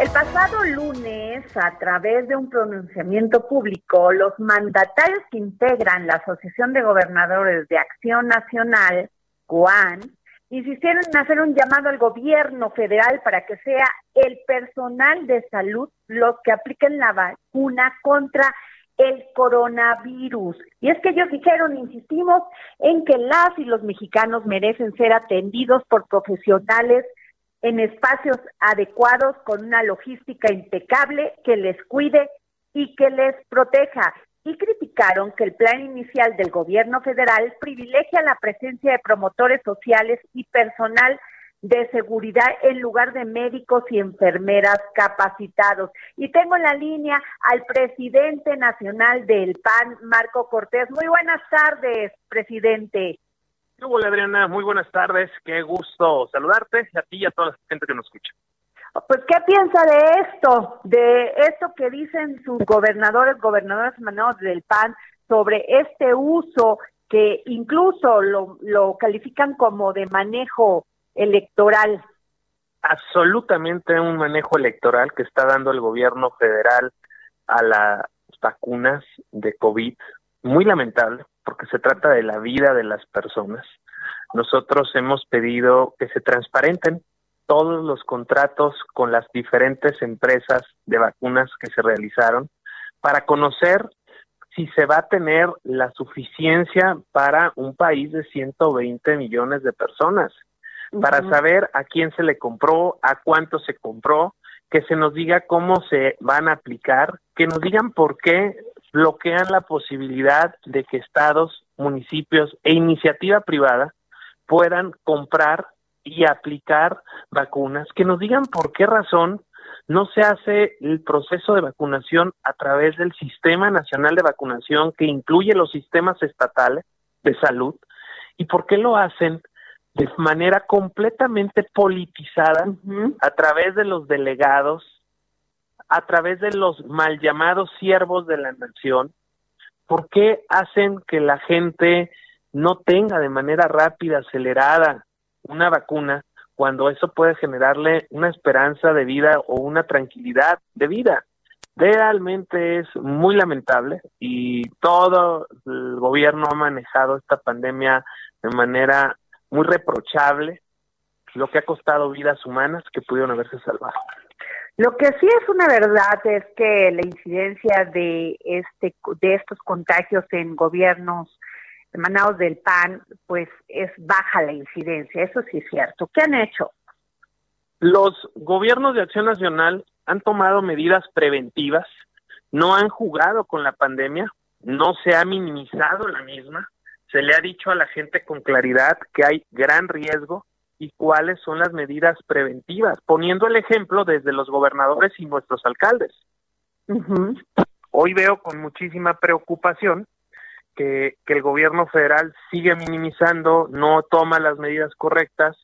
El pasado lunes, a través de un pronunciamiento público, los mandatarios que integran la Asociación de Gobernadores de Acción Nacional, COAN, insistieron en hacer un llamado al gobierno federal para que sea el personal de salud los que apliquen la vacuna contra el coronavirus. Y es que ellos dijeron, insistimos en que las y los mexicanos merecen ser atendidos por profesionales en espacios adecuados con una logística impecable que les cuide y que les proteja y criticaron que el plan inicial del gobierno federal privilegia la presencia de promotores sociales y personal de seguridad en lugar de médicos y enfermeras capacitados. Y tengo en la línea al presidente nacional del PAN, Marco Cortés. Muy buenas tardes, presidente. Hola Adriana, muy buenas tardes, qué gusto saludarte a ti y a toda la gente que nos escucha. Pues, ¿qué piensa de esto? De esto que dicen sus gobernadores, gobernadores emanados del PAN sobre este uso que incluso lo, lo califican como de manejo electoral. Absolutamente un manejo electoral que está dando el gobierno federal a las vacunas de COVID. Muy lamentable porque se trata de la vida de las personas. Nosotros hemos pedido que se transparenten todos los contratos con las diferentes empresas de vacunas que se realizaron para conocer si se va a tener la suficiencia para un país de 120 millones de personas, para saber a quién se le compró, a cuánto se compró, que se nos diga cómo se van a aplicar, que nos digan por qué bloquean la posibilidad de que estados, municipios e iniciativa privada puedan comprar y aplicar vacunas, que nos digan por qué razón no se hace el proceso de vacunación a través del Sistema Nacional de Vacunación que incluye los sistemas estatales de salud y por qué lo hacen de manera completamente politizada a través de los delegados, a través de los mal llamados siervos de la nación, por qué hacen que la gente no tenga de manera rápida, acelerada, una vacuna cuando eso puede generarle una esperanza de vida o una tranquilidad de vida. Realmente es muy lamentable y todo el gobierno ha manejado esta pandemia de manera muy reprochable, lo que ha costado vidas humanas que pudieron haberse salvado. Lo que sí es una verdad es que la incidencia de este de estos contagios en gobiernos emanados del PAN, pues es baja la incidencia, eso sí es cierto. ¿Qué han hecho? Los gobiernos de acción nacional han tomado medidas preventivas, no han jugado con la pandemia, no se ha minimizado la misma, se le ha dicho a la gente con claridad que hay gran riesgo y cuáles son las medidas preventivas, poniendo el ejemplo desde los gobernadores y nuestros alcaldes. Hoy veo con muchísima preocupación que, el gobierno federal sigue minimizando, no toma las medidas correctas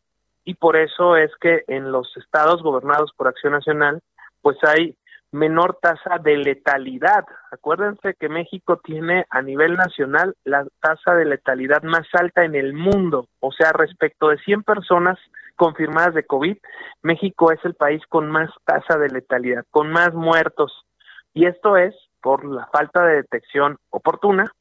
y por eso es que en los estados gobernados por Acción Nacional, pues hay menor tasa de letalidad. Acuérdense que México tiene a nivel nacional la tasa de letalidad más alta en el mundo, o sea, respecto de 100 personas confirmadas de COVID, México es el país con más tasa de letalidad, con más muertos. Y esto es por la falta de detección oportuna,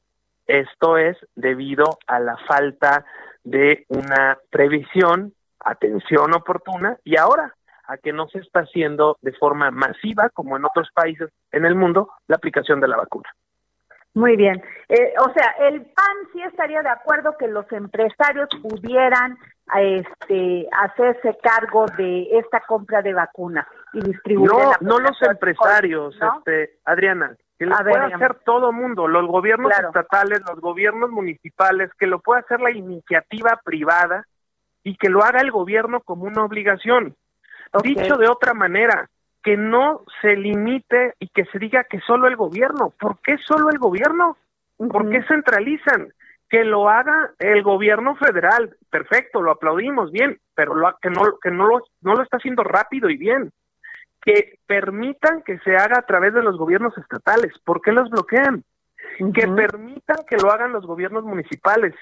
esto es debido a la falta de una previsión, atención oportuna y ahora a que no se está haciendo de forma masiva, como en otros países en el mundo, la aplicación de la vacuna. Muy bien. Eh, o sea, el PAN sí estaría de acuerdo que los empresarios pudieran este, hacerse cargo de esta compra de vacunas y distribuir. No, no los empresarios, este, Adriana, que lo pueda hacer todo mundo, los gobiernos estatales, los gobiernos municipales, que lo pueda hacer la iniciativa privada y que lo haga el gobierno como una obligación. Dicho de otra manera, que no se limite y que se diga que solo el gobierno. ¿Por qué solo el gobierno? ¿Por qué centralizan? Que lo haga el gobierno federal. Perfecto, lo aplaudimos bien, pero lo, que no que no lo no lo está haciendo rápido y bien. Que permitan que se haga a través de los gobiernos estatales. ¿Por qué los bloquean? Que permitan que lo hagan los gobiernos municipales.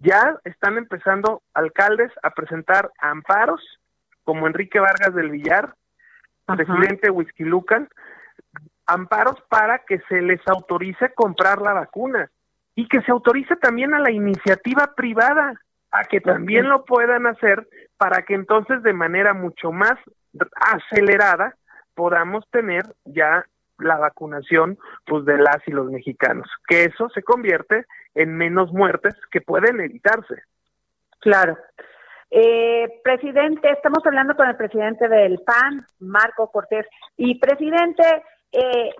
Ya están empezando alcaldes a presentar amparos, como Enrique Vargas del Villar, presidente Whisky Lucan, amparos para que se les autorice comprar la vacuna y que se autorice también a la iniciativa privada a que también lo puedan hacer para que entonces de manera mucho más acelerada podamos tener ya la vacunación pues de las y los mexicanos, que eso se convierte en menos muertes que pueden evitarse. Claro. Eh, presidente, estamos hablando con el presidente del PAN, Marco Cortés. Y presidente, eh,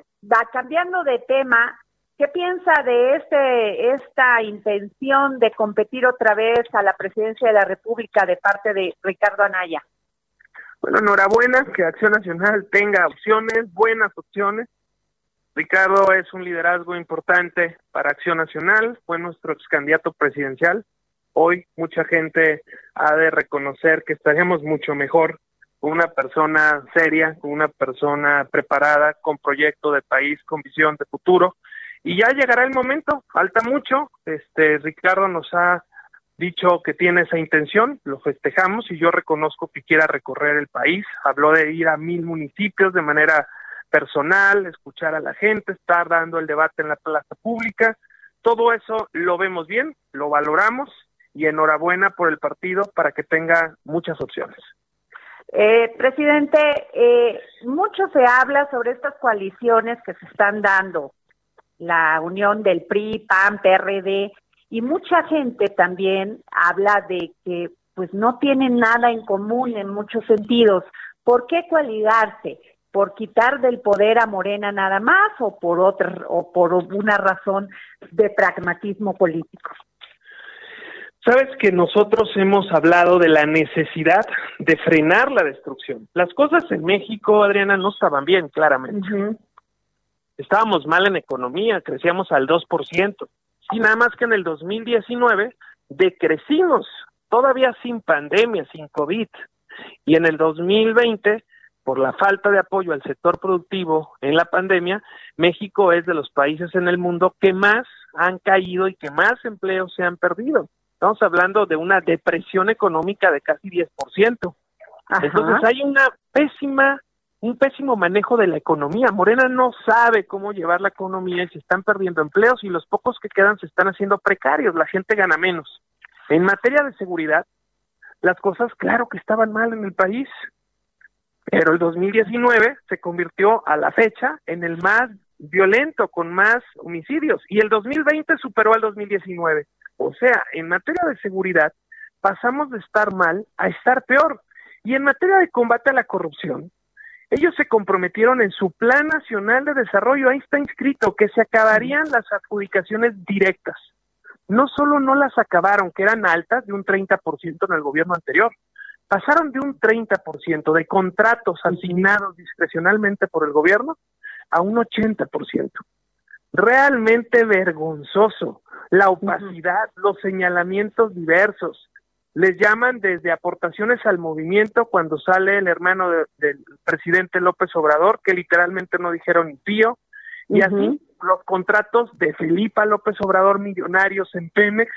cambiando de tema, ¿qué piensa de este esta intención de competir otra vez a la presidencia de la República de parte de Ricardo Anaya? Bueno, enhorabuena que Acción Nacional tenga opciones, buenas opciones. Ricardo es un liderazgo importante para Acción Nacional, fue nuestro ex candidato presidencial Hoy mucha gente ha de reconocer que estaríamos mucho mejor con una persona seria, con una persona preparada, con proyecto de país, con visión de futuro. Y ya llegará el momento, falta mucho. Este Ricardo nos ha dicho que tiene esa intención, lo festejamos y yo reconozco que quiera recorrer el país. Habló de ir a mil municipios de manera personal, escuchar a la gente, estar dando el debate en la plaza pública. Todo eso lo vemos bien, lo valoramos y enhorabuena por el partido para que tenga muchas opciones. Eh, presidente, eh, mucho se habla sobre estas coaliciones que se están dando, la unión del PRI, PAN, PRD, y mucha gente también habla de que pues no tienen nada en común en muchos sentidos. ¿Por qué coaligarse? ¿Por quitar del poder a Morena nada más o por otra o por una razón de pragmatismo político? Sabes que nosotros hemos hablado de la necesidad de frenar la destrucción. Las cosas en México, Adriana, no estaban bien, claramente. Estábamos mal en economía, crecíamos al 2%. Y nada más que en el 2019 decrecimos, todavía sin pandemia, sin COVID. Y en el 2020, por la falta de apoyo al sector productivo en la pandemia, México es de los países en el mundo que más han caído y que más empleos se han perdido. Estamos hablando de una depresión económica de casi 10%. Entonces hay una pésima, un pésimo manejo de la economía. Morena no sabe cómo llevar la economía y se están perdiendo empleos y los pocos que quedan se están haciendo precarios, la gente gana menos. En materia de seguridad, las cosas claro que estaban mal en el país, pero el 2019 se convirtió a la fecha en el más violento, con más homicidios, y el 2020 superó al 2019. O sea, en materia de seguridad pasamos de estar mal a estar peor. Y en materia de combate a la corrupción, ellos se comprometieron en su Plan Nacional de Desarrollo, ahí está inscrito, que se acabarían las adjudicaciones directas. No solo no las acabaron, que eran altas, de un 30% en el gobierno anterior, pasaron de un 30% de contratos asignados discrecionalmente por el gobierno a un 80%. Realmente vergonzoso la opacidad, los señalamientos diversos. Les llaman desde aportaciones al movimiento cuando sale el hermano del presidente López Obrador, que literalmente no dijeron ni pío, y así los contratos de Felipa López Obrador millonarios en Pemex,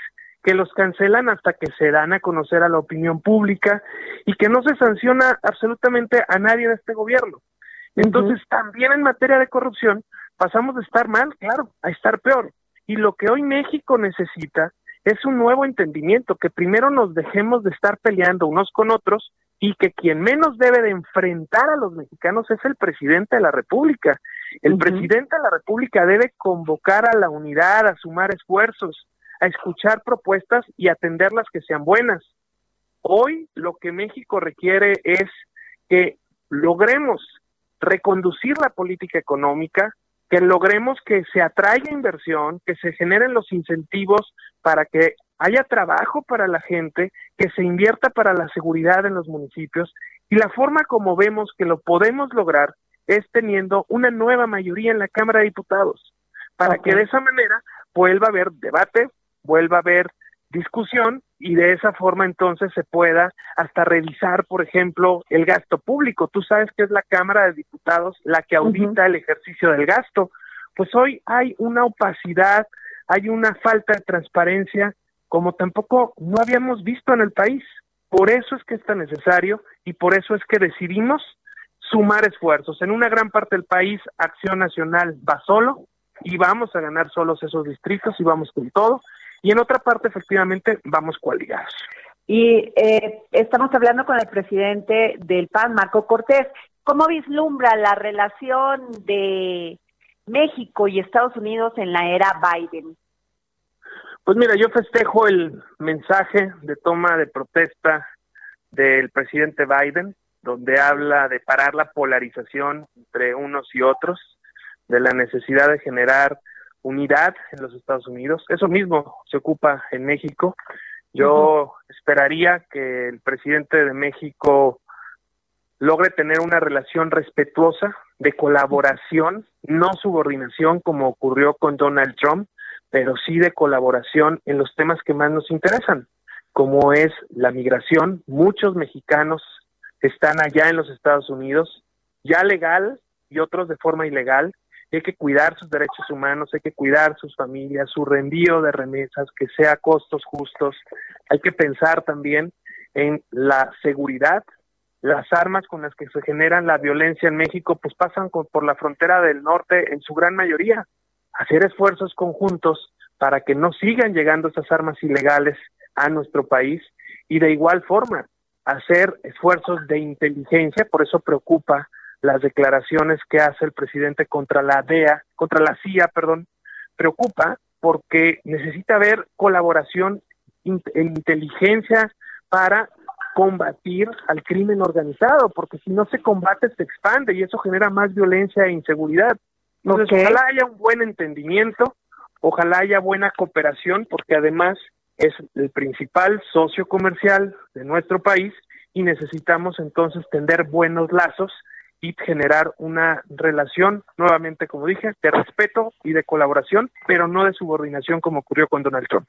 que los cancelan hasta que se dan a conocer a la opinión pública y que no se sanciona absolutamente a nadie de este gobierno. Entonces, también en materia de corrupción, pasamos de estar mal, claro, a estar peor. Y lo que hoy México necesita es un nuevo entendimiento, que primero nos dejemos de estar peleando unos con otros y que quien menos debe de enfrentar a los mexicanos es el presidente de la República. El presidente de la República debe convocar a la unidad, a sumar esfuerzos, a escuchar propuestas y atender las que sean buenas. Hoy lo que México requiere es que logremos reconducir la política económica, que logremos que se atraiga inversión, que se generen los incentivos para que haya trabajo para la gente, que se invierta para la seguridad en los municipios. Y la forma como vemos que lo podemos lograr es teniendo una nueva mayoría en la Cámara de Diputados, para que de esa manera vuelva a haber debate, vuelva a haber discusión y de esa forma entonces se pueda hasta revisar, por ejemplo, el gasto público. Tú sabes que es la Cámara de Diputados la que audita el ejercicio del gasto. Pues hoy hay una opacidad, hay una falta de transparencia como tampoco no habíamos visto en el país. Por eso es que es tan necesario y por eso es que decidimos sumar esfuerzos. En una gran parte del país, Acción Nacional va solo y vamos a ganar solos esos distritos y vamos con todo y en otra parte efectivamente vamos coaligados. Y eh, estamos hablando con el presidente del PAN, Marco Cortés. ¿Cómo vislumbra la relación de México y Estados Unidos en la era Biden? Pues mira, yo festejo el mensaje de toma de protesta del presidente Biden, donde habla de parar la polarización entre unos y otros, de la necesidad de generar unidad en los Estados Unidos. Eso mismo se ocupa en México. Yo esperaría que el presidente de México logre tener una relación respetuosa de colaboración, no subordinación como ocurrió con Donald Trump, pero sí de colaboración en los temas que más nos interesan, como es la migración. Muchos mexicanos están allá en los Estados Unidos, ya legal y otros de forma ilegal, hay que cuidar sus derechos humanos, hay que cuidar sus familias, su reenvío de remesas, que sea costos justos. Hay que pensar también en la seguridad. Las armas con las que se generan la violencia en México, pues pasan por la frontera del norte en su gran mayoría. Hacer esfuerzos conjuntos para que no sigan llegando esas armas ilegales a nuestro país y de igual forma hacer esfuerzos de inteligencia, por eso preocupa las declaraciones que hace el presidente contra la DEA, contra la CIA, perdón, preocupa porque necesita haber colaboración en inteligencia para combatir al crimen organizado, porque si no se combate se expande y eso genera más violencia e inseguridad. Entonces, ojalá haya un buen entendimiento, ojalá haya buena cooperación, porque además es el principal socio comercial de nuestro país y necesitamos entonces tender buenos lazos y generar una relación, nuevamente como dije, de respeto y de colaboración, pero no de subordinación como ocurrió con Donald Trump.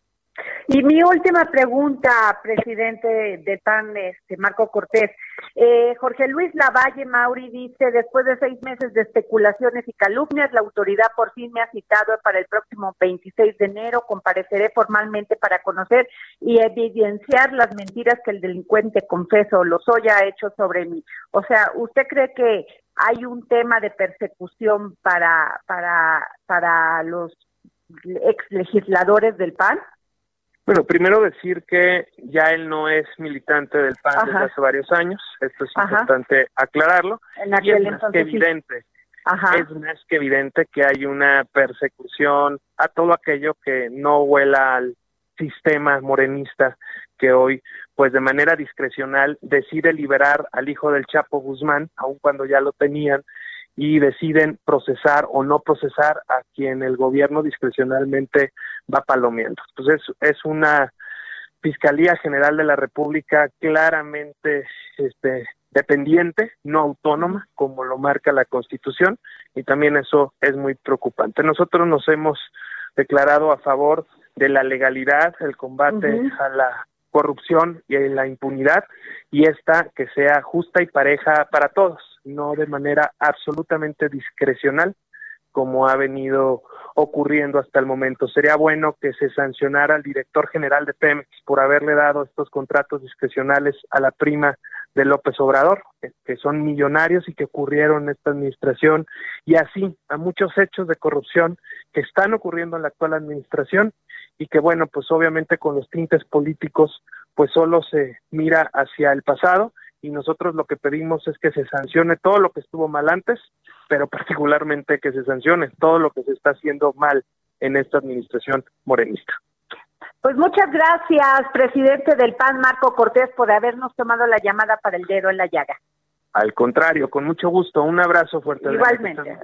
Y mi última pregunta, presidente de PAN, este, Marco Cortés. Eh, Jorge Luis Lavalle Mauri dice, después de seis meses de especulaciones y calumnias, la autoridad por fin me ha citado para el próximo 26 de enero. Compareceré formalmente para conocer y evidenciar las mentiras que el delincuente confeso Lozoya ha hecho sobre mí. O sea, ¿usted cree que hay un tema de persecución para, para, para los ex legisladores del PAN? Bueno, primero decir que ya él no es militante del PAN desde hace varios años, esto es importante aclararlo, y es más que evidente, es más que evidente que hay una persecución a todo aquello que no huela al sistema morenista que hoy, pues de manera discrecional, decide liberar al hijo del Chapo Guzmán, aun cuando ya lo tenían, y deciden procesar o no procesar a quien el gobierno discrecionalmente va palomeando. Entonces es una Fiscalía General de la República claramente este, dependiente, no autónoma, como lo marca la Constitución, y también eso es muy preocupante. Nosotros nos hemos declarado a favor de la legalidad, el combate a la corrupción y la impunidad, y esta que sea justa y pareja para todos no de manera absolutamente discrecional como ha venido ocurriendo hasta el momento. Sería bueno que se sancionara al director general de Pemex por haberle dado estos contratos discrecionales a la prima de López Obrador, que son millonarios y que ocurrieron en esta administración, y así a muchos hechos de corrupción que están ocurriendo en la actual administración y que bueno, pues obviamente con los tintes políticos pues solo se mira hacia el pasado y nosotros lo que pedimos es que se sancione todo lo que estuvo mal antes, pero particularmente que se sancione todo lo que se está haciendo mal en esta administración morenista. Pues muchas gracias, presidente del PAN, Marco Cortés, por habernos tomado la llamada para el dedo en la llaga. Al contrario, con mucho gusto. Un abrazo fuerte. Igualmente.